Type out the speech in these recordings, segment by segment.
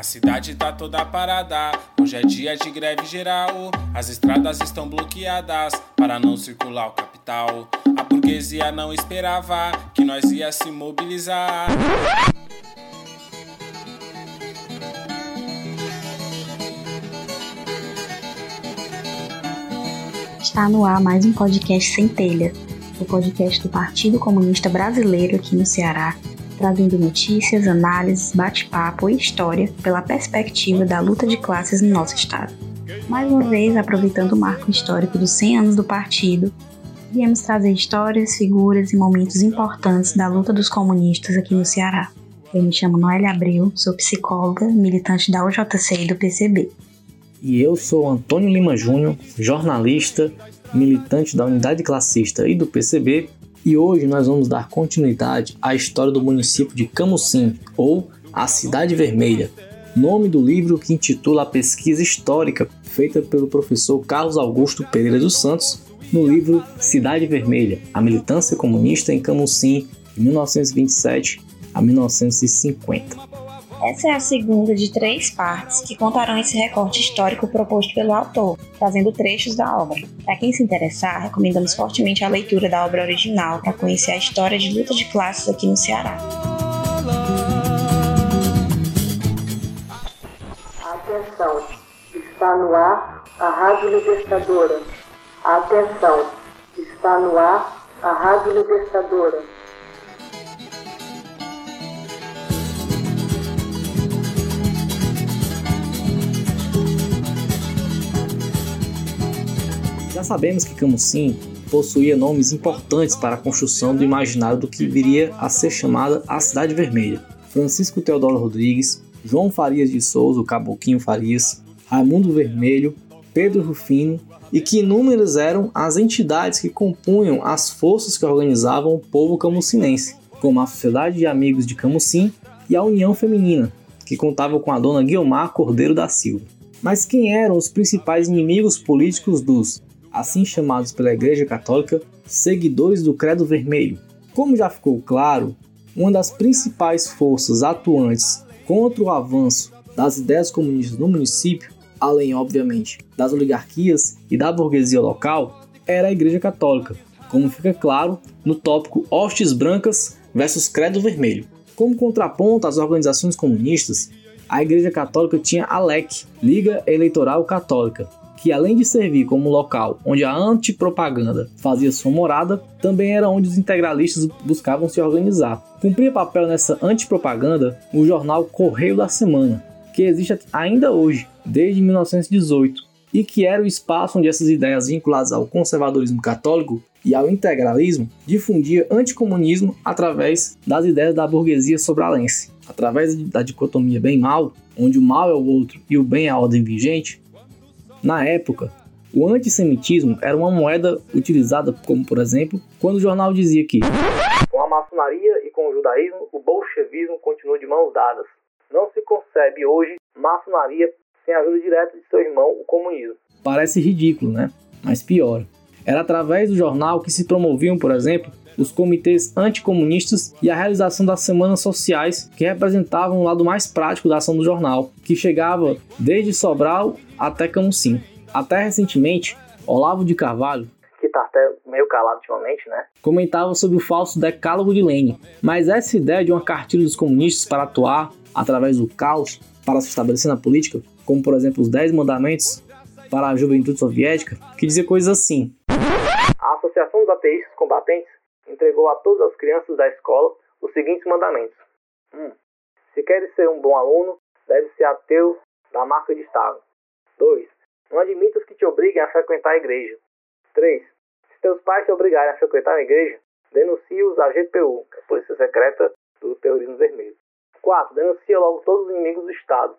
A cidade tá toda parada, hoje é dia de greve geral. As estradas estão bloqueadas para não circular o capital. A burguesia não esperava que nós ia se mobilizar. Está no ar mais um podcast Centelha, o podcast do Partido Comunista Brasileiro aqui no Ceará, trazendo notícias, análises, bate-papo e história pela perspectiva da luta de classes no nosso estado. Mais uma vez, aproveitando o marco histórico dos 100 anos do partido, viemos trazer histórias, figuras e momentos importantes da luta dos comunistas aqui no Ceará. Eu me chamo Noélia Abreu, sou psicóloga, militante da UJC e do PCB. E eu sou Antônio Lima Júnior, jornalista, militante da Unidade Classista e do PCB e hoje nós vamos dar continuidade à história do município de Camusim, ou a Cidade Vermelha, nome do livro que intitula a pesquisa histórica feita pelo professor Carlos Augusto Pereira dos Santos no livro Cidade Vermelha, a militância comunista em Camusim, de 1927 a 1950. Essa é a segunda de três partes que contarão esse recorte histórico proposto pelo autor, trazendo trechos da obra. Para quem se interessar, recomendamos fortemente a leitura da obra original para conhecer a história de luta de classes aqui no Ceará. Atenção, está no ar a Rádio Libertadora. Atenção, está no ar a Rádio Libertadora. Já sabemos que Camusim possuía nomes importantes para a construção do imaginário do que viria a ser chamada a Cidade Vermelha. Francisco Teodoro Rodrigues, João Farias de Souza, o Caboquinho Farias, Raimundo Vermelho, Pedro Rufino e que inúmeras eram as entidades que compunham as forças que organizavam o povo camucinense, como a Sociedade de Amigos de Camusim e a União Feminina, que contava com a dona Guiomar Cordeiro da Silva. Mas quem eram os principais inimigos políticos dos assim chamados pela Igreja Católica, seguidores do Credo Vermelho. Como já ficou claro, uma das principais forças atuantes contra o avanço das ideias comunistas no município, além, obviamente, das oligarquias e da burguesia local, era a Igreja Católica, como fica claro no tópico Hostes Brancas versus Credo Vermelho. Como contraponto às organizações comunistas, a Igreja Católica tinha a LEC, Liga Eleitoral Católica, que além de servir como local onde a antipropaganda fazia sua morada, também era onde os integralistas buscavam se organizar. Cumpria papel nessa antipropaganda o jornal Correio da Semana, que existe ainda hoje, desde 1918, e que era o espaço onde essas ideias vinculadas ao conservadorismo católico e ao integralismo difundia anticomunismo através das ideias da burguesia sobralense. Através da dicotomia bem-mal, onde o mal é o outro e o bem é a ordem vigente, na época, o antissemitismo era uma moeda utilizada, como por exemplo, quando o jornal dizia que com a maçonaria e com o judaísmo, o bolchevismo continua de mãos dadas. Não se concebe hoje maçonaria sem a ajuda direta de seu irmão, o comunismo. Parece ridículo, né? Mas pior. Era através do jornal que se promoviam, por exemplo, os comitês anticomunistas e a realização das semanas sociais, que representavam o lado mais prático da ação do jornal, que chegava desde Sobral até Camusim. Até recentemente, Olavo de Carvalho, que está até meio calado ultimamente, né? Comentava sobre o falso decálogo de Lenin. Mas essa ideia de uma cartilha dos comunistas para atuar através do caos para se estabelecer na política, como por exemplo os Dez Mandamentos para a Juventude Soviética, que dizia coisas assim. A Associação dos Ateístas Combatentes entregou a todas as crianças da escola os seguintes mandamentos. 1. Um, se queres ser um bom aluno, deve ser ateu da marca de Estado. 2. Não admitas que te obriguem a frequentar a igreja. 3. Se teus pais te obrigarem a frequentar a igreja, denuncie-os à GPU, é a Polícia Secreta do Terrorismo Vermelho. 4. Denuncia logo todos os inimigos do Estado.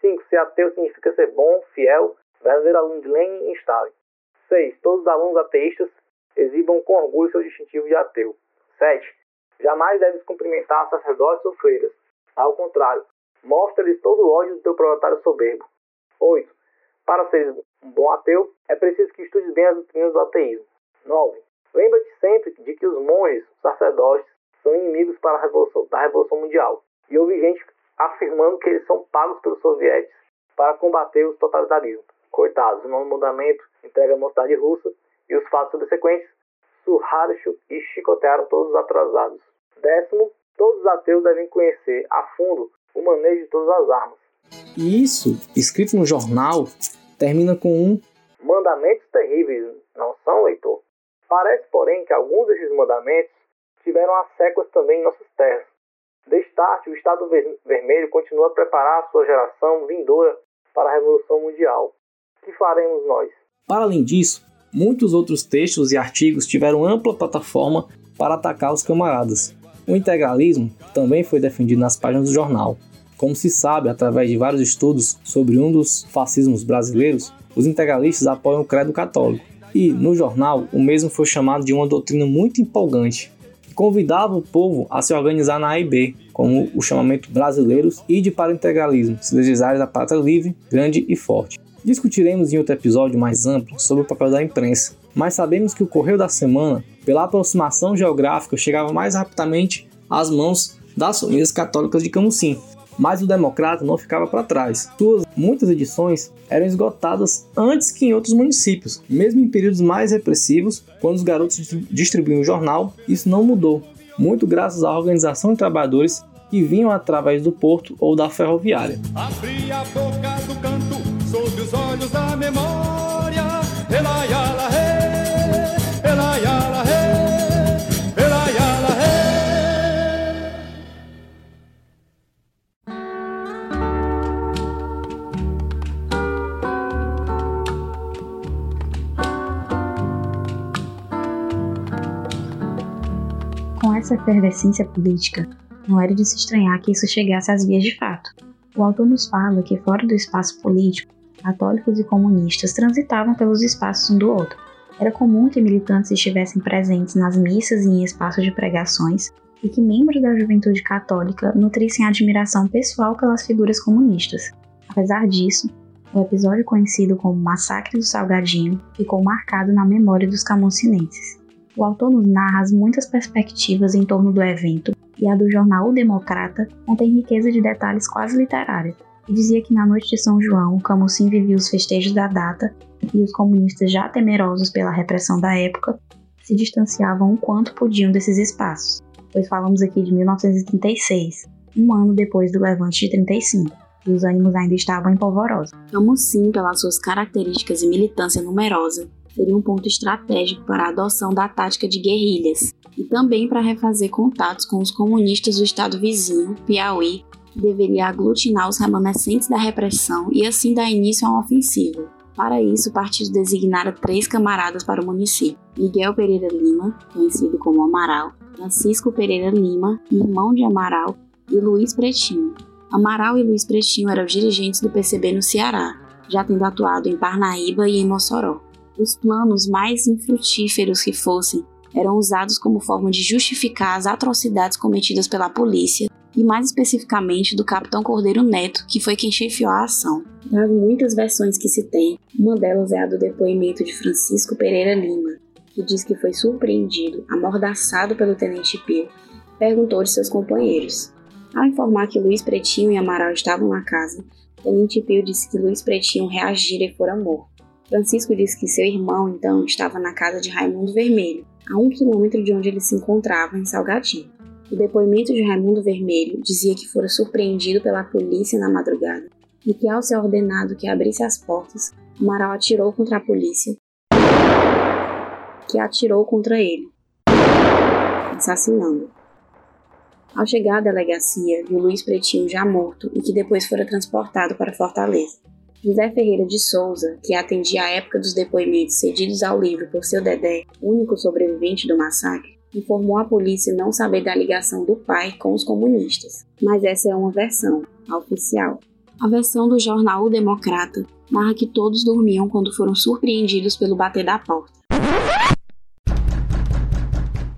5. Ser ateu significa ser bom, fiel, verdadeiro aluno de Lenin e Stalin. 6. Todos os alunos ateístas exibam com orgulho seu distintivo de ateu. 7. Jamais deves cumprimentar sacerdotes ou freiras. Ao contrário, mostra-lhes todo o ódio do teu proletário soberbo. 8. Para seres um bom ateu, é preciso que estudes bem as doutrinas do ateísmo. 9. Lembra-te sempre de que os monges, os sacerdotes, são inimigos para a revolução, da Revolução Mundial. E ouve gente afirmando que eles são pagos pelos soviéticos para combater os totalitarismos. Coitados, o nono mandamento entrega a mocidade russa e os fatos subsequentes surraram e chicotearam todos os atrasados. Décimo, todos os ateus devem conhecer a fundo o manejo de todas as armas. E isso, escrito no jornal, termina com um mandamentos terríveis, não são, leitor? Parece, porém, que alguns desses mandamentos tiveram as séculas também em nossas terras. Destarte, o Estado Vermelho continua a preparar a sua geração vindoura para a Revolução Mundial. O que faremos nós? Para além disso, muitos outros textos e artigos tiveram ampla plataforma para atacar os camaradas. O integralismo também foi defendido nas páginas do jornal. Como se sabe através de vários estudos sobre um dos fascismos brasileiros, os integralistas apoiam o credo católico. E, no jornal, o mesmo foi chamado de uma doutrina muito empolgante, que convidava o povo a se organizar na A e B, como o chamamento brasileiros e de para o integralismo, se desejarem da pátria livre, grande e forte. Discutiremos em outro episódio mais amplo sobre o papel da imprensa, mas sabemos que o Correio da Semana, pela aproximação geográfica, chegava mais rapidamente às mãos das famílias católicas de Camusim, mas o Democrata não ficava para trás. Suas muitas edições eram esgotadas antes que em outros municípios, mesmo em períodos mais repressivos, quando os garotos distribuíam o jornal, isso não mudou, muito graças à organização de trabalhadores que vinham através do porto ou da ferroviária. Abri a boca do canto sob os olhos da memória, essa efervescência política, não era de se estranhar que isso chegasse às vias de fato. O autor nos fala que, fora do espaço político, católicos e comunistas transitavam pelos espaços um do outro. Era comum que militantes estivessem presentes nas missas e em espaços de pregações, e que membros da juventude católica nutrissem admiração pessoal pelas figuras comunistas. Apesar disso, o episódio conhecido como Massacre do Salgadinho ficou marcado na memória dos camoncinenses. O autor nos narra as muitas perspectivas em torno do evento, e a do jornal O Democrata contém riqueza de detalhes quase literários. Dizia que na noite de São João, Camusim vivia os festejos da data e os comunistas, já temerosos pela repressão da época, se distanciavam o quanto podiam desses espaços, pois falamos aqui de 1936, um ano depois do levante de 35 e os ânimos ainda estavam empolvorosos. Camusim, pelas suas características e militância numerosa, seria um ponto estratégico para a adoção da tática de guerrilhas e também para refazer contatos com os comunistas do estado vizinho, Piauí, deveria aglutinar os remanescentes da repressão e assim dar início a uma ofensiva. Para isso, o partido designara três camaradas para o município: Miguel Pereira Lima, conhecido como Amaral, Francisco Pereira Lima, irmão de Amaral, e Luiz Pretinho. Amaral e Luiz Pretinho eram dirigentes do PCB no Ceará, já tendo atuado em Parnaíba e em Mossoró os planos mais infrutíferos que fossem eram usados como forma de justificar as atrocidades cometidas pela polícia e mais especificamente do capitão Cordeiro Neto, que foi quem chefiou a ação. Das muitas versões que se tem, uma delas é a do depoimento de Francisco Pereira Lima, que diz que foi surpreendido, amordaçado pelo tenente Pio, perguntou de seus companheiros. Ao informar que Luiz Pretinho e Amaral estavam na casa, Tenente Pio disse que Luiz Pretinho reagira e fora morto. Francisco disse que seu irmão, então, estava na casa de Raimundo Vermelho, a um quilômetro de onde ele se encontrava, em Salgadinho. O depoimento de Raimundo Vermelho dizia que fora surpreendido pela polícia na madrugada e que, ao ser ordenado que abrisse as portas, Amaral atirou contra a polícia, que atirou contra ele, assassinando. Ao chegar à delegacia, viu Luiz Pretinho já morto e que depois fora transportado para Fortaleza. José Ferreira de Souza, que atendia à época dos depoimentos cedidos ao livro por seu Dedé, único sobrevivente do massacre, informou à polícia não saber da ligação do pai com os comunistas. Mas essa é uma versão, a oficial. A versão do jornal O Democrata narra que todos dormiam quando foram surpreendidos pelo bater da porta.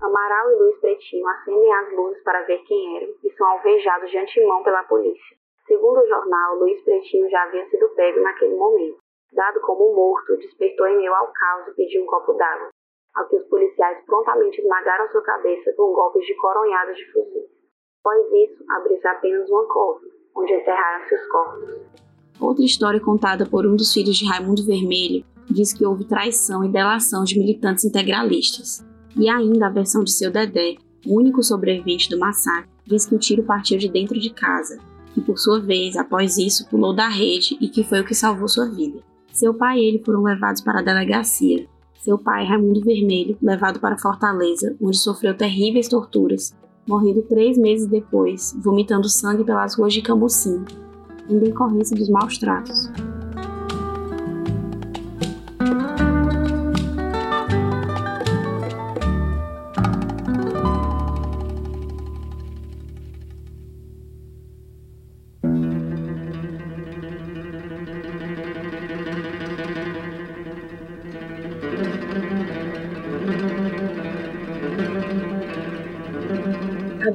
Amaral e Luiz Pretinho acendem as luzes para ver quem eram e são alvejados de antemão pela polícia. Segundo o jornal, Luiz Pretinho já havia sido pego naquele momento. Dado como morto, despertou em meio ao caos e pediu um copo d'água, ao que os policiais prontamente esmagaram sua cabeça com golpes de coronhadas de fuzil. Após isso, abriu-se apenas uma cova, onde enterraram seus corpos. Outra história contada por um dos filhos de Raimundo Vermelho diz que houve traição e delação de militantes integralistas. E ainda a versão de seu Dedé, o único sobrevivente do massacre, diz que o tiro partiu de dentro de casa, que por sua vez, após isso, pulou da rede e que foi o que salvou sua vida. Seu pai e ele foram levados para a delegacia. Seu pai, Raimundo Vermelho, levado para Fortaleza, onde sofreu terríveis torturas, morrendo três meses depois, vomitando sangue pelas ruas de Cambucim, em decorrência dos maus tratos.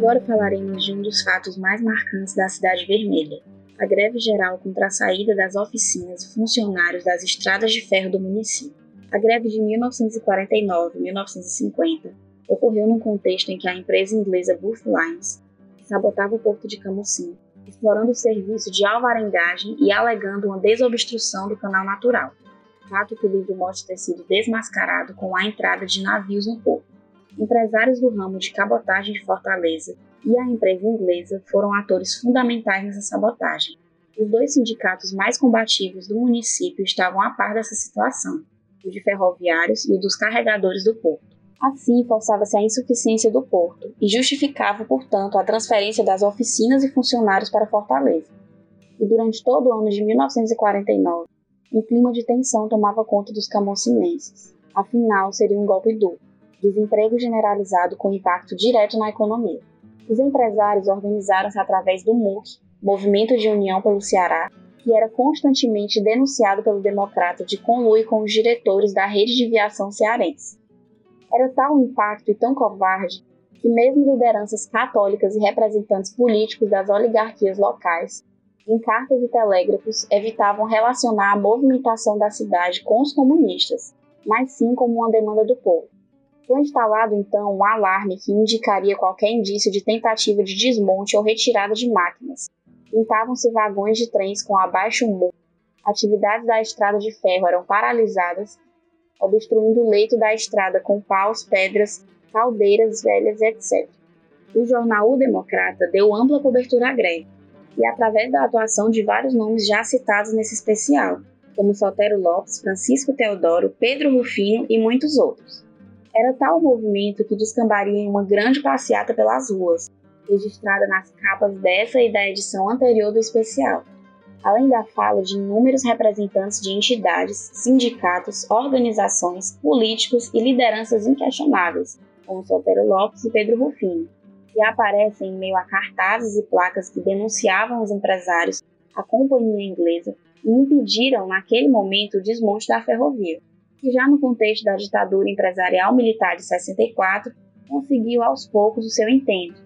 Agora falaremos de um dos fatos mais marcantes da Cidade Vermelha, a greve geral contra a saída das oficinas e funcionários das estradas de ferro do município. A greve de 1949-1950 ocorreu num contexto em que a empresa inglesa Booth Lines sabotava o porto de Camusim, explorando o serviço de alvarengagem e alegando uma desobstrução do canal natural, fato que o livro mostra ter sido desmascarado com a entrada de navios no porto empresários do ramo de cabotagem de Fortaleza e a empresa inglesa foram atores fundamentais nessa sabotagem. Os dois sindicatos mais combativos do município estavam a par dessa situação, o de ferroviários e o dos carregadores do porto. Assim, forçava-se a insuficiência do porto e justificava, portanto, a transferência das oficinas e funcionários para Fortaleza. E durante todo o ano de 1949, um clima de tensão tomava conta dos camocinenses. Afinal, seria um golpe duplo desemprego generalizado com impacto direto na economia. Os empresários organizaram-se através do MUC, Movimento de União pelo Ceará, que era constantemente denunciado pelo democrata de conluir com os diretores da rede de viação cearense. Era tal o impacto e tão covarde que mesmo lideranças católicas e representantes políticos das oligarquias locais, em cartas e telégrafos, evitavam relacionar a movimentação da cidade com os comunistas, mas sim como uma demanda do povo. Foi instalado então um alarme que indicaria qualquer indício de tentativa de desmonte ou retirada de máquinas. Pintavam-se vagões de trens com abaixo humor. Atividades da estrada de ferro eram paralisadas, obstruindo o leito da estrada com paus, pedras, caldeiras velhas, etc. O jornal O Democrata deu ampla cobertura à greve, e através da atuação de vários nomes já citados nesse especial, como Sotero Lopes, Francisco Teodoro, Pedro Rufino e muitos outros. Era tal o movimento que descambaria em uma grande passeata pelas ruas, registrada nas capas dessa e da edição anterior do especial, além da fala de inúmeros representantes de entidades, sindicatos, organizações, políticos e lideranças inquestionáveis, como Sotero Lopes e Pedro Rufino, que aparecem em meio a cartazes e placas que denunciavam os empresários, a companhia inglesa e impediram, naquele momento, o desmonte da ferrovia que já no contexto da ditadura empresarial militar de 64 conseguiu aos poucos o seu intento.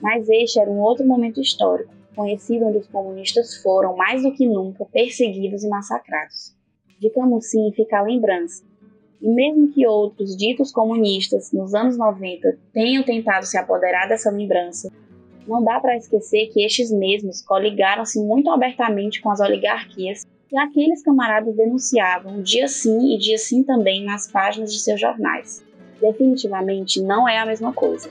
Mas este era um outro momento histórico, conhecido onde os comunistas foram, mais do que nunca, perseguidos e massacrados. De Camusim fica a lembrança. E mesmo que outros ditos comunistas nos anos 90 tenham tentado se apoderar dessa lembrança, não dá para esquecer que estes mesmos coligaram-se muito abertamente com as oligarquias e aqueles camaradas denunciavam dia sim e dia sim também nas páginas de seus jornais. Definitivamente não é a mesma coisa.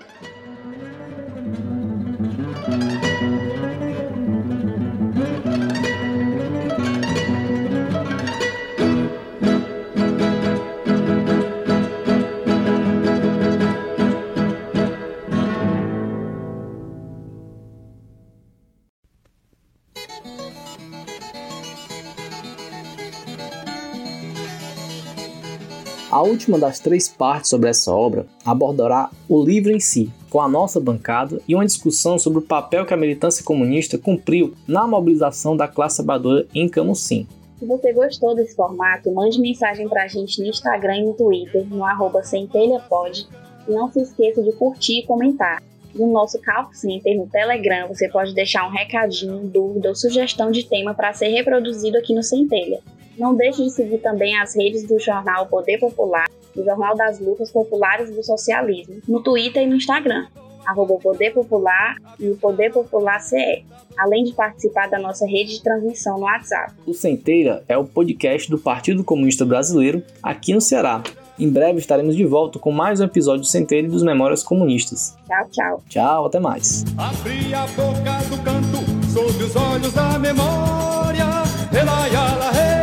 Última das três partes sobre essa obra abordará o livro em si, com a nossa bancada e uma discussão sobre o papel que a militância comunista cumpriu na mobilização da classe trabalhadora em Camusim. Se você gostou desse formato, mande mensagem pra gente no Instagram e no Twitter, no arroba centelhapod, e não se esqueça de curtir e comentar. No nosso Call Center no Telegram, você pode deixar um recadinho, dúvida ou sugestão de tema para ser reproduzido aqui no Centelha. Não deixe de seguir também as redes do jornal Poder Popular, do Jornal das Lutas Populares do Socialismo, no Twitter e no Instagram. arroba Poder Popular e o Poder Popular CE, além de participar da nossa rede de transmissão no WhatsApp. O Centeira é o podcast do Partido Comunista Brasileiro aqui no Ceará. Em breve estaremos de volta com mais um episódio do Centeira e dos Memórias Comunistas. Tchau, tchau. Tchau, até mais. Abri a boca do canto sob os olhos da memória. Elaiala,